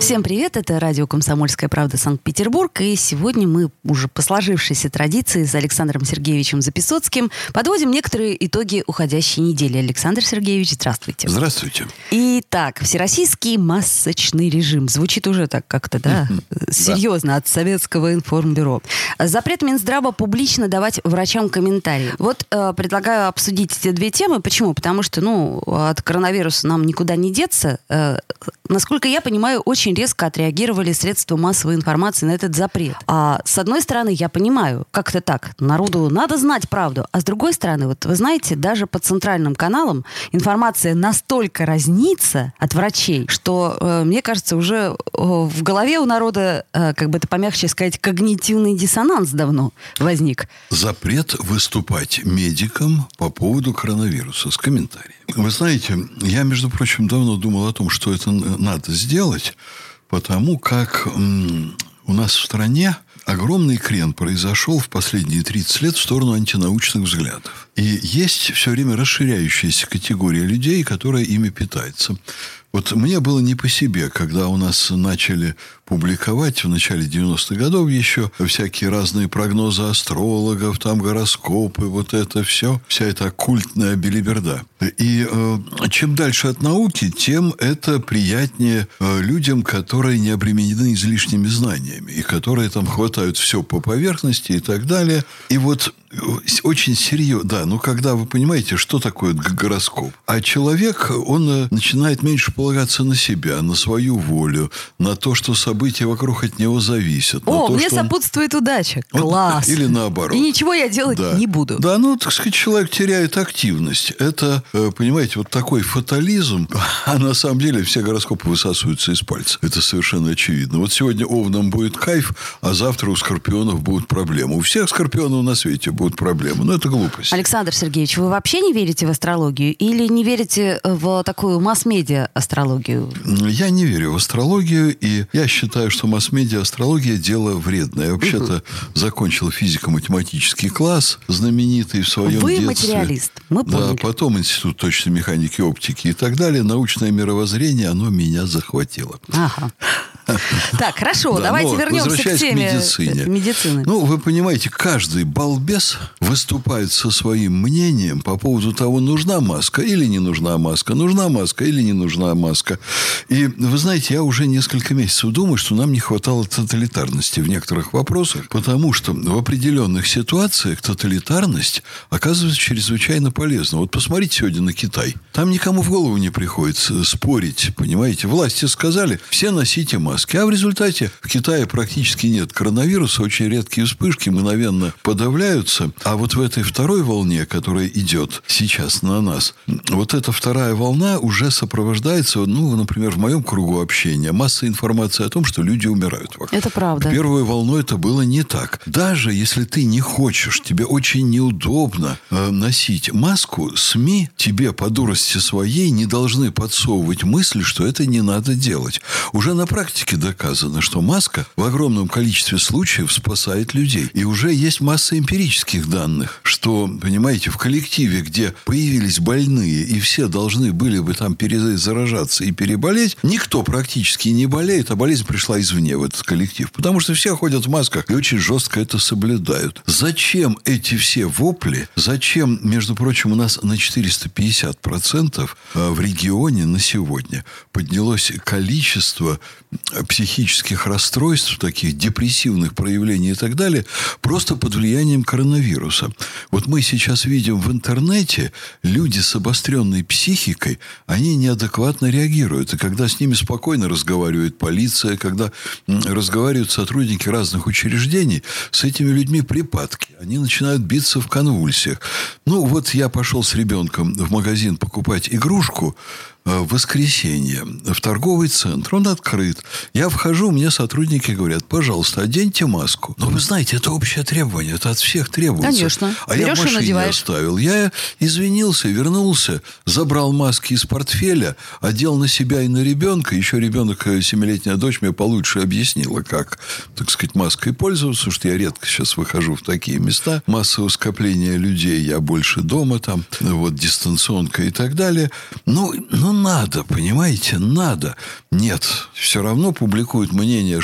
Всем привет, это радио «Комсомольская правда» Санкт-Петербург, и сегодня мы уже по сложившейся традиции с Александром Сергеевичем Записоцким подводим некоторые итоги уходящей недели. Александр Сергеевич, здравствуйте. Здравствуйте. Итак, всероссийский масочный режим. Звучит уже так как-то, да, серьезно, от Советского информбюро. Запрет Минздрава публично давать врачам комментарии. Вот э, предлагаю обсудить эти две темы. Почему? Потому что, ну, от коронавируса нам никуда не деться. Э, насколько я понимаю, очень резко отреагировали средства массовой информации на этот запрет. А с одной стороны, я понимаю, как это так, народу надо знать правду, а с другой стороны, вот вы знаете, даже по центральным каналам информация настолько разнится от врачей, что, э, мне кажется, уже э, в голове у народа, э, как бы это помягче сказать, когнитивный диссонанс давно возник. Запрет выступать медикам по поводу коронавируса с комментарием. Вы знаете, я, между прочим, давно думал о том, что это надо сделать, потому как у нас в стране огромный крен произошел в последние 30 лет в сторону антинаучных взглядов. И есть все время расширяющаяся категория людей, которая ими питается. Вот мне было не по себе, когда у нас начали публиковать в начале 90-х годов еще всякие разные прогнозы астрологов, там гороскопы, вот это все, вся эта оккультная белиберда. И э, чем дальше от науки, тем это приятнее э, людям, которые не обременены излишними знаниями, и которые там хватают все по поверхности и так далее. И вот э, очень серьезно, да, ну когда вы понимаете, что такое гороскоп, а человек, он э, начинает меньше полагаться на себя, на свою волю, на то, что события вокруг от него зависят. О, то, мне что он... сопутствует удача. Класс. Или наоборот. И ничего я делать да. не буду. Да, ну, так сказать, человек теряет активность. Это, э, понимаете, вот такой фатализм, а на самом деле все гороскопы высасываются из пальца. Это совершенно очевидно. Вот сегодня овнам будет кайф, а завтра у скорпионов будут проблемы. У всех скорпионов на свете будут проблемы. Но это глупость. Александр Сергеевич, вы вообще не верите в астрологию? Или не верите в такую масс-медиа астрологию? Я не верю в астрологию, и я считаю, что масс-медиа астрология – дело вредное. Я вообще-то закончил физико-математический класс, знаменитый в своем Вы детстве. материалист, мы поняли. Да, потом Институт точной механики и оптики и так далее. Научное мировоззрение, оно меня захватило. Ага. Так, хорошо, Да, давайте но вернемся к теме медицины. Ну, вы понимаете, каждый балбес выступает со своим мнением по поводу того, нужна маска или не нужна маска, нужна маска или не нужна маска. И вы знаете, я уже несколько месяцев думаю, что нам не хватало тоталитарности в некоторых вопросах, потому что в определенных ситуациях тоталитарность оказывается чрезвычайно полезна. Вот посмотрите сегодня на Китай. Там никому в голову не приходится спорить, понимаете. Власти сказали, все носите маски. А в результате в Китае практически нет коронавируса, очень редкие вспышки мгновенно подавляются. А вот в этой второй волне, которая идет сейчас на нас, вот эта вторая волна уже сопровождается, ну, например, в моем кругу общения, массой информации о том, что люди умирают вокруг. Это правда. В первую волну это было не так. Даже если ты не хочешь, тебе очень неудобно э, носить маску, СМИ тебе по дурости своей не должны подсовывать мысли, что это не надо делать. Уже на практике доказано, что маска в огромном количестве случаев спасает людей. И уже есть масса эмпирических данных, что, понимаете, в коллективе, где появились больные, и все должны были бы там перезаражаться и переболеть, никто практически не болеет, а болезнь пришла извне в этот коллектив. Потому что все ходят в масках и очень жестко это соблюдают. Зачем эти все вопли? Зачем, между прочим, у нас на 450% э, в регионе на сегодня поднялось количество психических расстройств, таких депрессивных проявлений и так далее, просто под влиянием коронавируса. Вот мы сейчас видим в интернете, люди с обостренной психикой, они неадекватно реагируют. И когда с ними спокойно разговаривает полиция, когда разговаривают сотрудники разных учреждений, с этими людьми припадки. Они начинают биться в конвульсиях. Ну, вот я пошел с ребенком в магазин покупать игрушку, воскресенье в торговый центр. Он открыт. Я вхожу, мне сотрудники говорят, пожалуйста, оденьте маску. Но вы знаете, это общее требование, это от всех требуется. Конечно. А я в Берешь машине оставил. Я извинился, вернулся, забрал маски из портфеля, одел на себя и на ребенка. Еще ребенок, э, семилетняя дочь, мне получше объяснила, как, так сказать, маской пользоваться, потому что я редко сейчас выхожу в такие места. Массового скопления людей, я больше дома там, вот, дистанционка и так далее. Ну, ну, надо, понимаете, надо. Нет, все равно публикуют мнение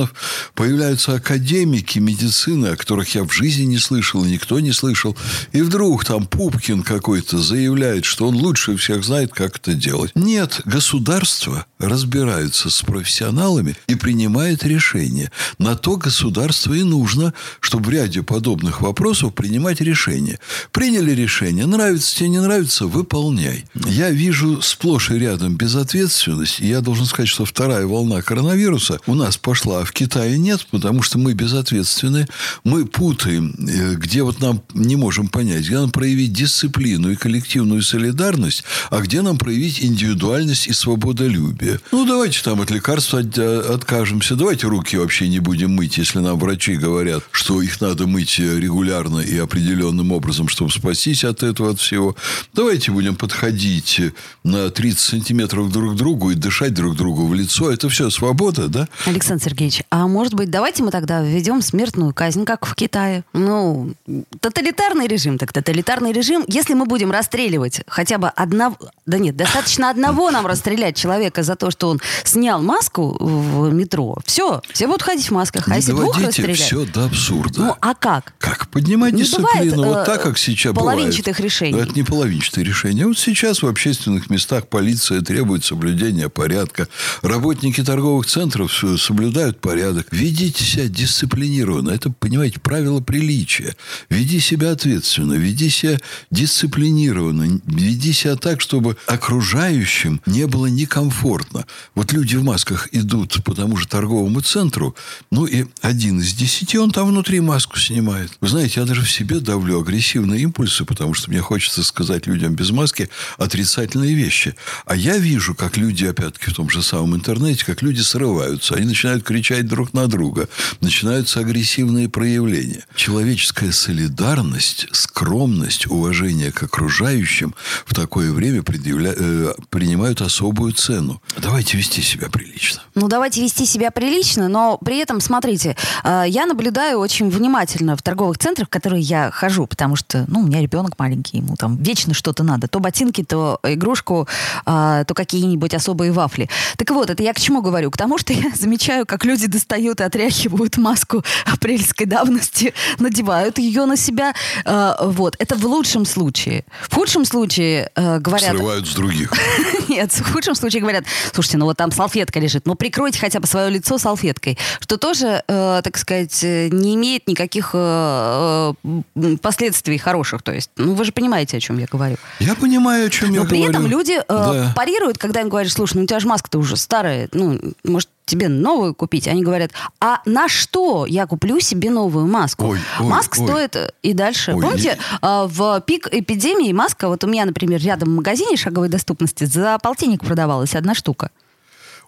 шарлатанов, появляются академики медицины, о которых я в жизни не слышал, никто не слышал. И вдруг там Пупкин какой-то заявляет, что он лучше всех знает, как это делать. Нет, государство разбирается с профессионалами и принимает решения. На то государство и нужно, чтобы в ряде подобных вопросов принимать решения. Приняли решение, нравится тебе, не нравится, выполняй. Я вижу сплошь и рядом безответственность, и я должен сказать, что вторая волна коронавируса у нас пошла, в Китае нет, потому что мы безответственны, мы путаем, э, где вот нам не можем понять, где нам проявить дисциплину и коллективную солидарность, а где нам проявить индивидуальность и свободолюбие. Ну, давайте там от лекарств э, откажемся, давайте руки вообще не будем мыть, если нам врачи говорят, что их надо мыть э, регулярно и определенным образом, чтобы спастись от этого, от всего. Давайте будем подходить на 30 сантиметров друг к другу и дышать друг другу в лицо. Это все свобода, да? Александр Сергеевич, а может быть, давайте мы тогда введем смертную казнь, как в Китае? Ну, тоталитарный режим, так тоталитарный режим. Если мы будем расстреливать хотя бы одного... Да нет, достаточно одного нам расстрелять человека за то, что он снял маску в метро. Все, все будут ходить в масках. А не если двух расстрелять? все до абсурда. Ну, а как? Как поднимать Не дисциплину? бывает, вот э, так, как сейчас половинчатых бывает. решений. Это не половинчатые решения. Вот сейчас в общественных местах полиция требует соблюдения порядка. Работники торговых центров соблюдают порядок. Ведите себя дисциплинированно. Это, понимаете, правило приличия. Веди себя ответственно, веди себя дисциплинированно. Веди себя так, чтобы окружающим не было некомфортно. Вот люди в масках идут по тому же торговому центру, ну и один из десяти, он там внутри маску снимает. Вы знаете, я даже в себе давлю агрессивные импульсы, потому что мне хочется сказать людям без маски отрицательные вещи. А я вижу, как люди, опять-таки, в том же самом интернете, как люди срываются. Они начинают кричать друг на друга. Начинаются агрессивные проявления. Человеческая солидарность, скромность, уважение к окружающим в такое время предъявля- э, принимают особую цену. Давайте вести себя прилично. Ну, давайте вести себя прилично, но при этом, смотрите, э, я наблюдаю очень внимательно в торговых центрах, в которые я хожу, потому что, ну, у меня ребенок маленький, ему там вечно что-то надо. То ботинки, то игрушку, а, то какие-нибудь особые вафли. Так вот, это я к чему говорю? К тому, что я замечаю, как люди достают и отряхивают маску апрельской давности, надевают ее на себя. Э, Вот, это в лучшем случае. В худшем случае э, говорят... Срывают с других. Нет, в худшем случае говорят, слушайте, ну вот там салфетка лежит, ну прикройте хотя бы свое лицо салфеткой, что тоже, э, так сказать, э, не имеет никаких э, э, последствий хороших. То есть, ну вы же понимаете, о чем я говорю. Я понимаю, о чем я Но при говорю. этом люди э, Да. парируют, когда им говоришь, слушай, ну у тебя же маска-то уже старая, ну, может, тебе новую купить? Они говорят, а на что я куплю себе новую маску? Ой, ой, Маска ой. стоит э, и дальше. Ой, Помните, э, в пик эпидемии маска, вот у меня, например, рядом в магазине шаговой доступности за полтинник продавалась одна штука.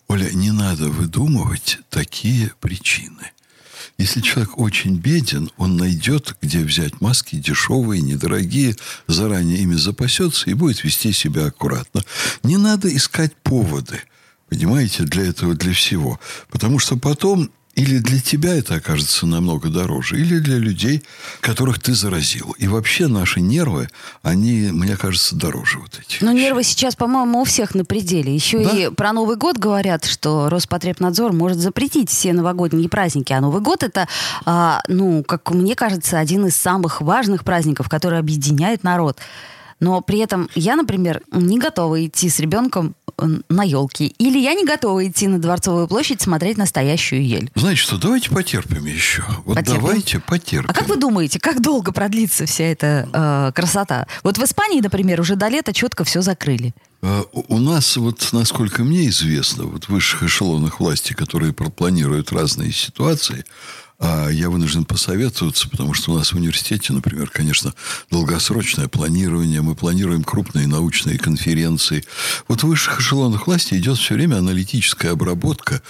Оля, не надо выдумывать такие причины. Если человек очень беден, он найдет, где взять маски дешевые, недорогие, заранее ими запасется и будет вести себя аккуратно. Не надо искать поводы, понимаете, для этого, для всего. Потому что потом или для тебя это окажется намного дороже, или для людей, которых ты заразил. И вообще наши нервы, они, мне кажется, дороже вот этих. Но вещей. нервы сейчас, по-моему, у всех на пределе. Еще Да. и про Новый год говорят, что Роспотребнадзор может запретить все новогодние праздники. А Новый год это, а, ну, как мне кажется, один из самых важных праздников, который объединяет народ. Но при этом я, например, не готова идти с ребенком э, на елки. Или я не готова идти на Дворцовую площадь смотреть настоящую ель. Знаете что, давайте потерпим еще. Вот Потерпим? давайте потерпим. А как вы думаете, как долго продлится вся эта э, красота? Вот в Испании, например, уже до лета четко все закрыли. А, у нас, вот, насколько мне известно, вот в высших эшелонах власти, которые планируют разные ситуации, а я вынужден посоветоваться, потому что у нас в университете, например, конечно, долгосрочное планирование. Мы планируем крупные научные конференции. Вот в высших эшелонах власти идет все время аналитическая обработка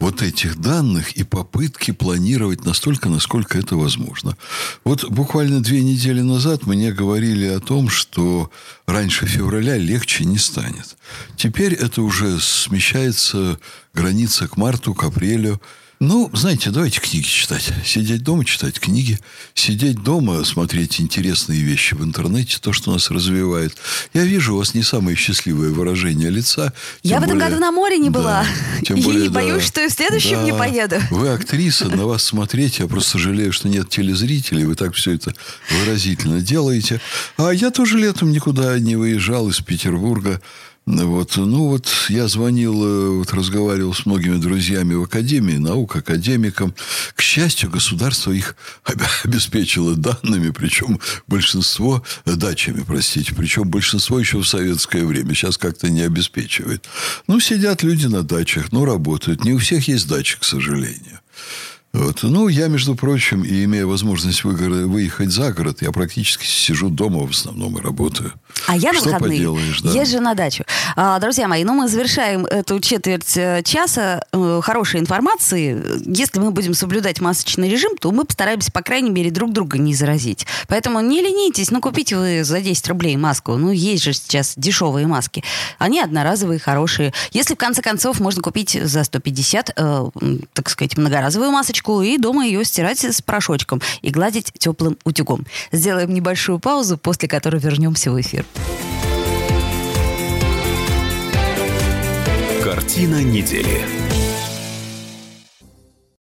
вот этих данных и попытки планировать настолько, насколько это возможно. Вот буквально две недели назад мне говорили о том, что раньше февраля легче не станет. Теперь это уже смещается граница к марту, к апрелю. Ну, знаете, давайте книги читать. Сидеть дома, читать книги. Сидеть дома, смотреть интересные вещи в интернете, то, что нас развивает. Я вижу у вас не самое счастливое выражение лица. Я в этом году на море не да, была. Тем и более, боюсь, да, что и в следующем да, не поеду. Вы актриса, на вас смотреть. Я просто жалею, что нет телезрителей. Вы так все это выразительно делаете. А я тоже летом никуда не выезжал из Петербурга. Вот, ну вот я звонил, э, вот разговаривал с многими друзьями в Академии наук, академикам. К счастью, государство их обеспечило данными, причем большинство, э, дачами, простите, причем большинство еще в советское время. Сейчас как-то не обеспечивает. Ну, сидят люди на дачах, ну, работают. Не у всех есть дачи, к сожалению. Вот. Ну, я, между прочим, и имея возможность выехать за город, я практически сижу дома в основном и работаю. А я на выходные поделаешь, да. езжу на дачу. А, друзья мои, ну мы завершаем эту четверть э, часа э, хорошей информации. Если мы будем соблюдать масочный режим, то мы постараемся, по крайней мере, друг друга не заразить. Поэтому не ленитесь, ну купите вы за 10 рублей маску. Ну есть же сейчас дешевые маски. Они одноразовые, хорошие. Если, в конце концов, можно купить за 150, э, так сказать, многоразовую масочку и дома ее стирать с порошочком и гладить теплым утюгом. Сделаем небольшую паузу, после которой вернемся в эфир. Картина недели.